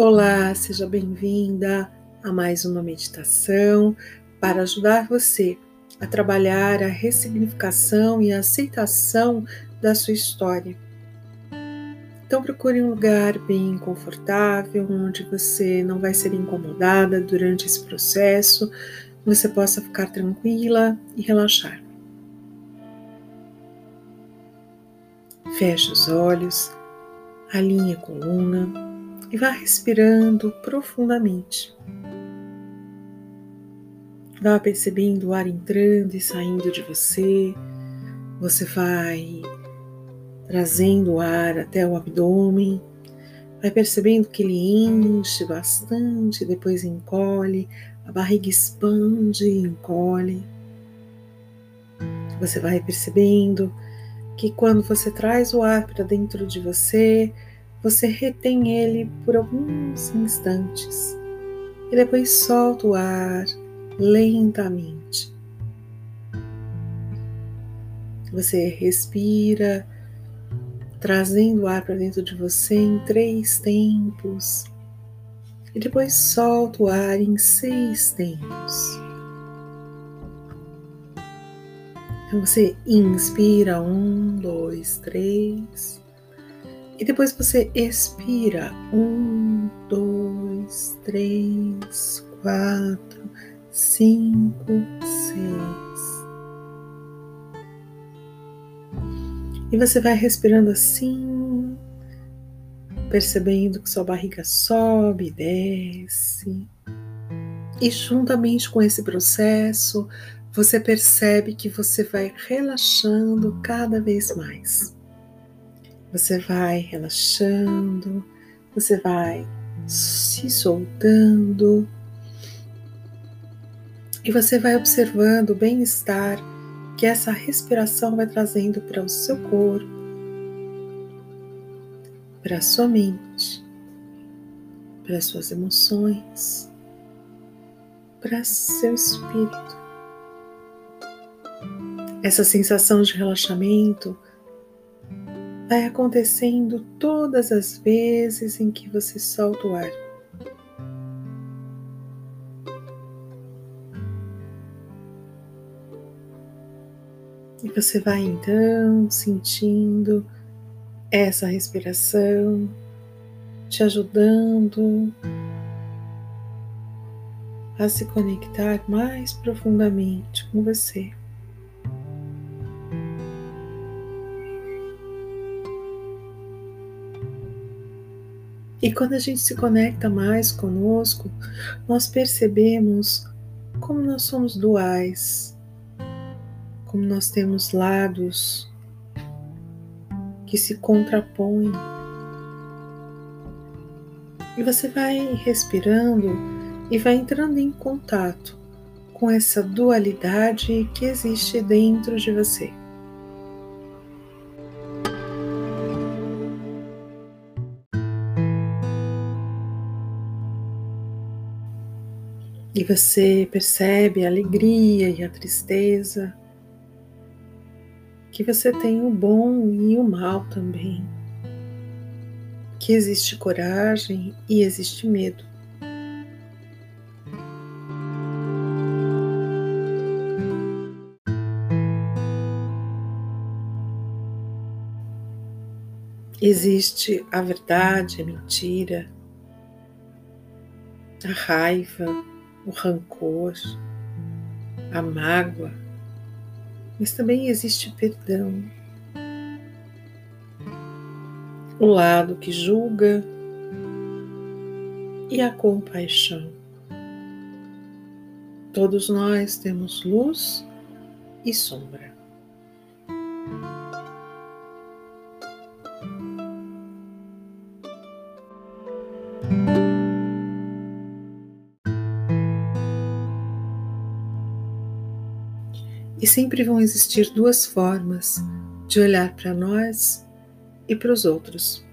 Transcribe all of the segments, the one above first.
Olá, seja bem-vinda a mais uma meditação para ajudar você a trabalhar a ressignificação e a aceitação da sua história. Então, procure um lugar bem confortável, onde você não vai ser incomodada durante esse processo, você possa ficar tranquila e relaxar. Feche os olhos, alinhe a coluna e vá respirando profundamente. Vá percebendo o ar entrando e saindo de você. Você vai trazendo o ar até o abdômen. Vai percebendo que ele enche bastante, depois encolhe, a barriga expande e encolhe. Você vai percebendo que quando você traz o ar para dentro de você, você retém ele por alguns instantes e depois solta o ar lentamente. Você respira, trazendo o ar para dentro de você em três tempos e depois solta o ar em seis tempos. Então você inspira um, dois, três. E depois você expira. Um, dois, três, quatro, cinco, seis. E você vai respirando assim, percebendo que sua barriga sobe, desce. E juntamente com esse processo, você percebe que você vai relaxando cada vez mais. Você vai relaxando, você vai se soltando e você vai observando o bem-estar que essa respiração vai trazendo para o seu corpo, para a sua mente, para as suas emoções, para seu espírito. Essa sensação de relaxamento vai acontecendo todas as vezes em que você solta o ar. E você vai então sentindo essa respiração te ajudando a se conectar mais profundamente com você. E quando a gente se conecta mais conosco, nós percebemos como nós somos duais, como nós temos lados que se contrapõem. E você vai respirando e vai entrando em contato com essa dualidade que existe dentro de você. E você percebe a alegria e a tristeza, que você tem o bom e o mal também, que existe coragem e existe medo. Existe a verdade, a mentira, a raiva, o rancor, a mágoa, mas também existe perdão. O lado que julga e a compaixão. Todos nós temos luz e sombra. E sempre vão existir duas formas de olhar para nós e para os outros.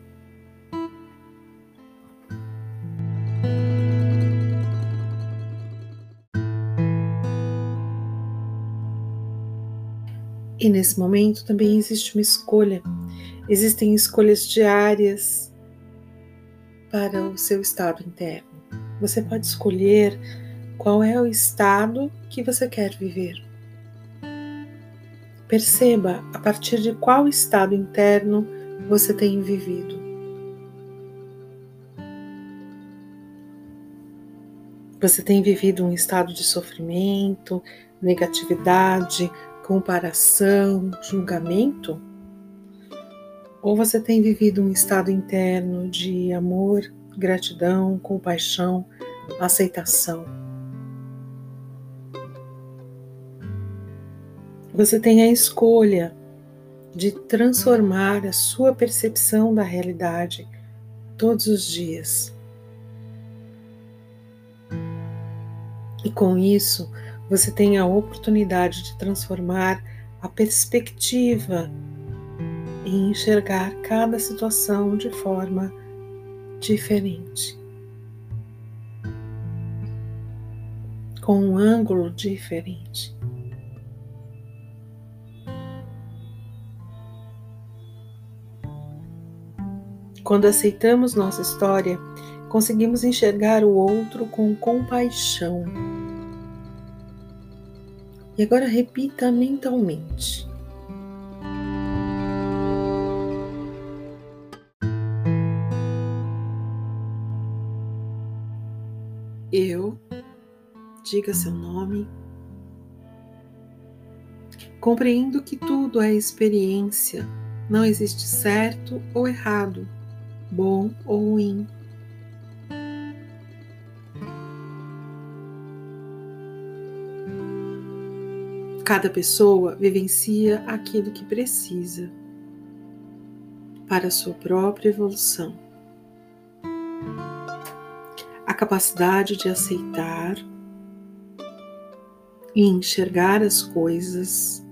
E nesse momento também existe uma escolha. Existem escolhas diárias para o seu estado interno. Você pode escolher qual é o estado que você quer viver. Perceba a partir de qual estado interno você tem vivido. Você tem vivido um estado de sofrimento, negatividade, comparação, julgamento? Ou você tem vivido um estado interno de amor, gratidão, compaixão, aceitação? Você tem a escolha de transformar a sua percepção da realidade todos os dias. E com isso, você tem a oportunidade de transformar a perspectiva e enxergar cada situação de forma diferente, com um ângulo diferente. Quando aceitamos nossa história, conseguimos enxergar o outro com compaixão. E agora repita mentalmente. Eu, diga seu nome, compreendo que tudo é experiência, não existe certo ou errado, bom ou ruim. Cada pessoa vivencia aquilo que precisa para a sua própria evolução a capacidade de aceitar e enxergar as coisas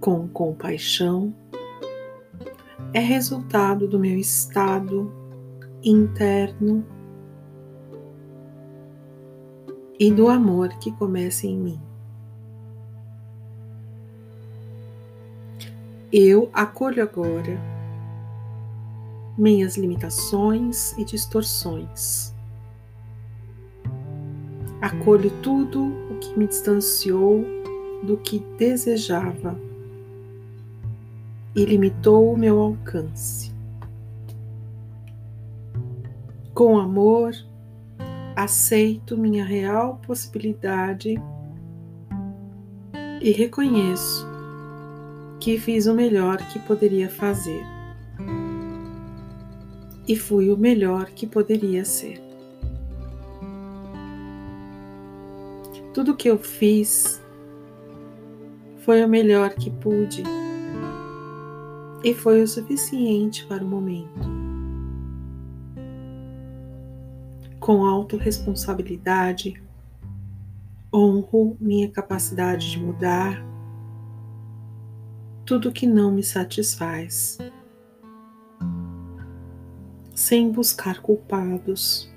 com compaixão é resultado do meu estado interno e do amor que começa em mim. Eu acolho agora minhas limitações e distorções. Acolho tudo o que me distanciou do que desejava e limitou o meu alcance. Com amor, aceito minha real possibilidade e reconheço que fiz o melhor que poderia fazer. E fui o melhor que poderia ser. Tudo que eu fiz foi o melhor que pude e foi o suficiente para o momento. Com autorresponsabilidade, honro minha capacidade de mudar tudo que não me satisfaz, sem buscar culpados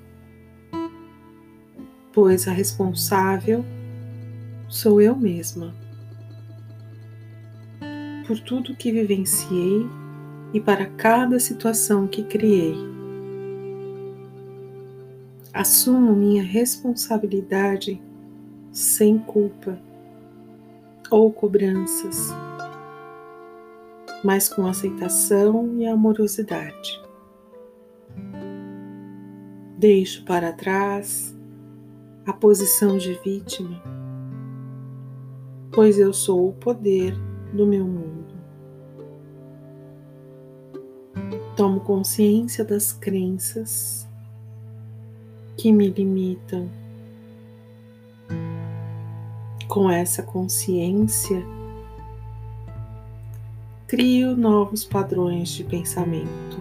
pois a responsável sou eu mesma. Por tudo que vivenciei e para cada situação que criei. Assumo minha responsabilidade sem culpa ou cobranças, mas com aceitação e amorosidade. Deixo para trás a posição de vítima, pois eu sou o poder do meu mundo. Tomo consciência das crenças que me limitam. Com essa consciência, crio novos padrões de pensamento.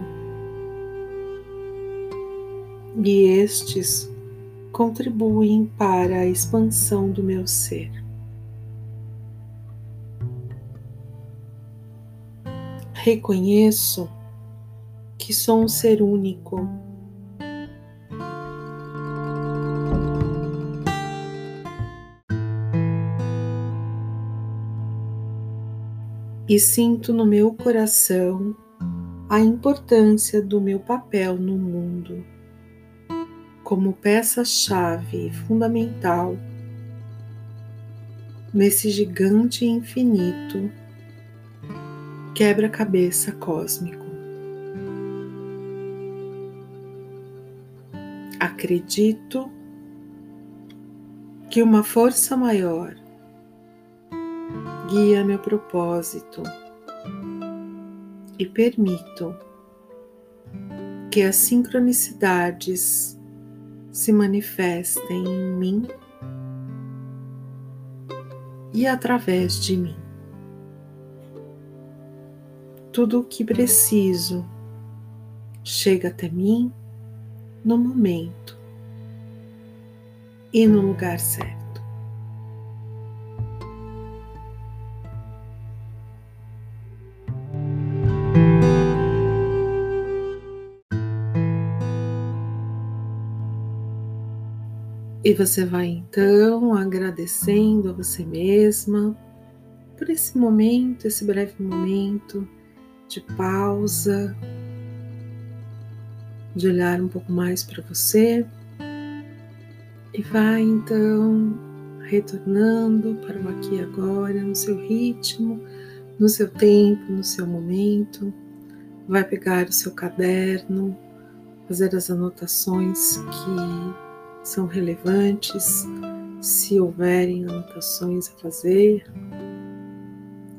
E estes contribuem para a expansão do meu ser. Reconheço que sou um ser único. E sinto no meu coração a importância do meu papel no mundo como peça-chave fundamental nesse gigante infinito quebra-cabeça cósmico. Acredito que uma força maior guia meu propósito e permito que as sincronicidades se manifestem em mim e através de mim. Tudo o que preciso chega até mim no momento e no lugar certo. E você vai então agradecendo a você mesma por esse momento, esse breve momento de pausa, de olhar um pouco mais para você. E vai então retornando para o aqui e agora, no seu ritmo, no seu tempo, no seu momento. Vai pegar o seu caderno, fazer as anotações que são relevantes, se houverem anotações a fazer,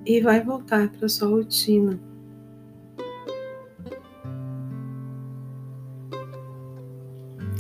e vai voltar para sua rotina.